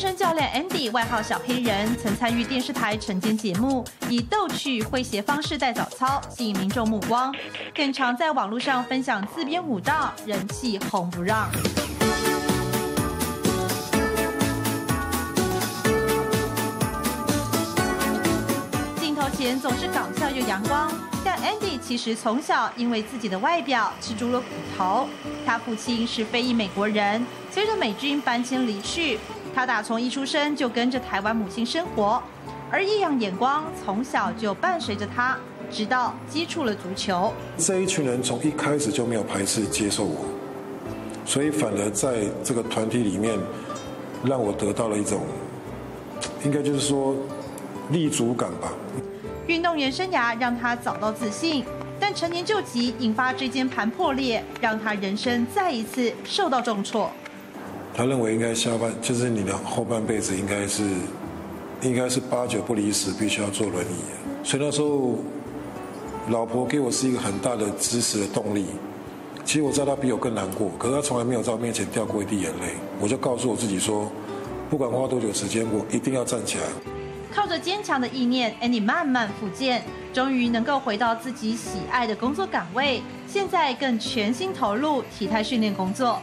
身教练 Andy，外号小黑人，曾参与电视台晨间节目，以逗趣诙谐方式带早操，吸引民众目光，更常在网络上分享自编舞蹈，人气红不让。总是搞笑又阳光。但 Andy 其实从小因为自己的外表吃足了苦头。他父亲是非裔美国人，随着美军搬迁离去，他打从一出生就跟着台湾母亲生活，而异样眼光从小就伴随着他，直到接触了足球。这一群人从一开始就没有排斥接受我，所以反而在这个团体里面，让我得到了一种，应该就是说立足感吧。运动员生涯让他找到自信，但成年旧疾引发椎间盘破裂，让他人生再一次受到重挫。他认为应该下半就是你的后半辈子应该是，应该是八九不离十，必须要坐轮椅。所以那时候，老婆给我是一个很大的支持的动力。其实我知道他比我更难过，可是他从来没有在我面前掉过一滴眼泪。我就告诉我自己说，不管花多久时间，我一定要站起来。靠着坚强的意念，Andy 慢慢复健，终于能够回到自己喜爱的工作岗位。现在更全心投入体态训练工作。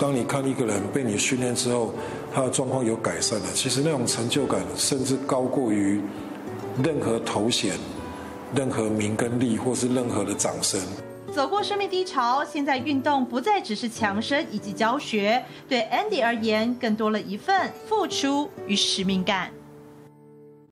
当你看一个人被你训练之后，他的状况有改善了，其实那种成就感甚至高过于任何头衔、任何名跟利，或是任何的掌声。走过生命低潮，现在运动不再只是强身以及教学，对 Andy 而言，更多了一份付出与使命感。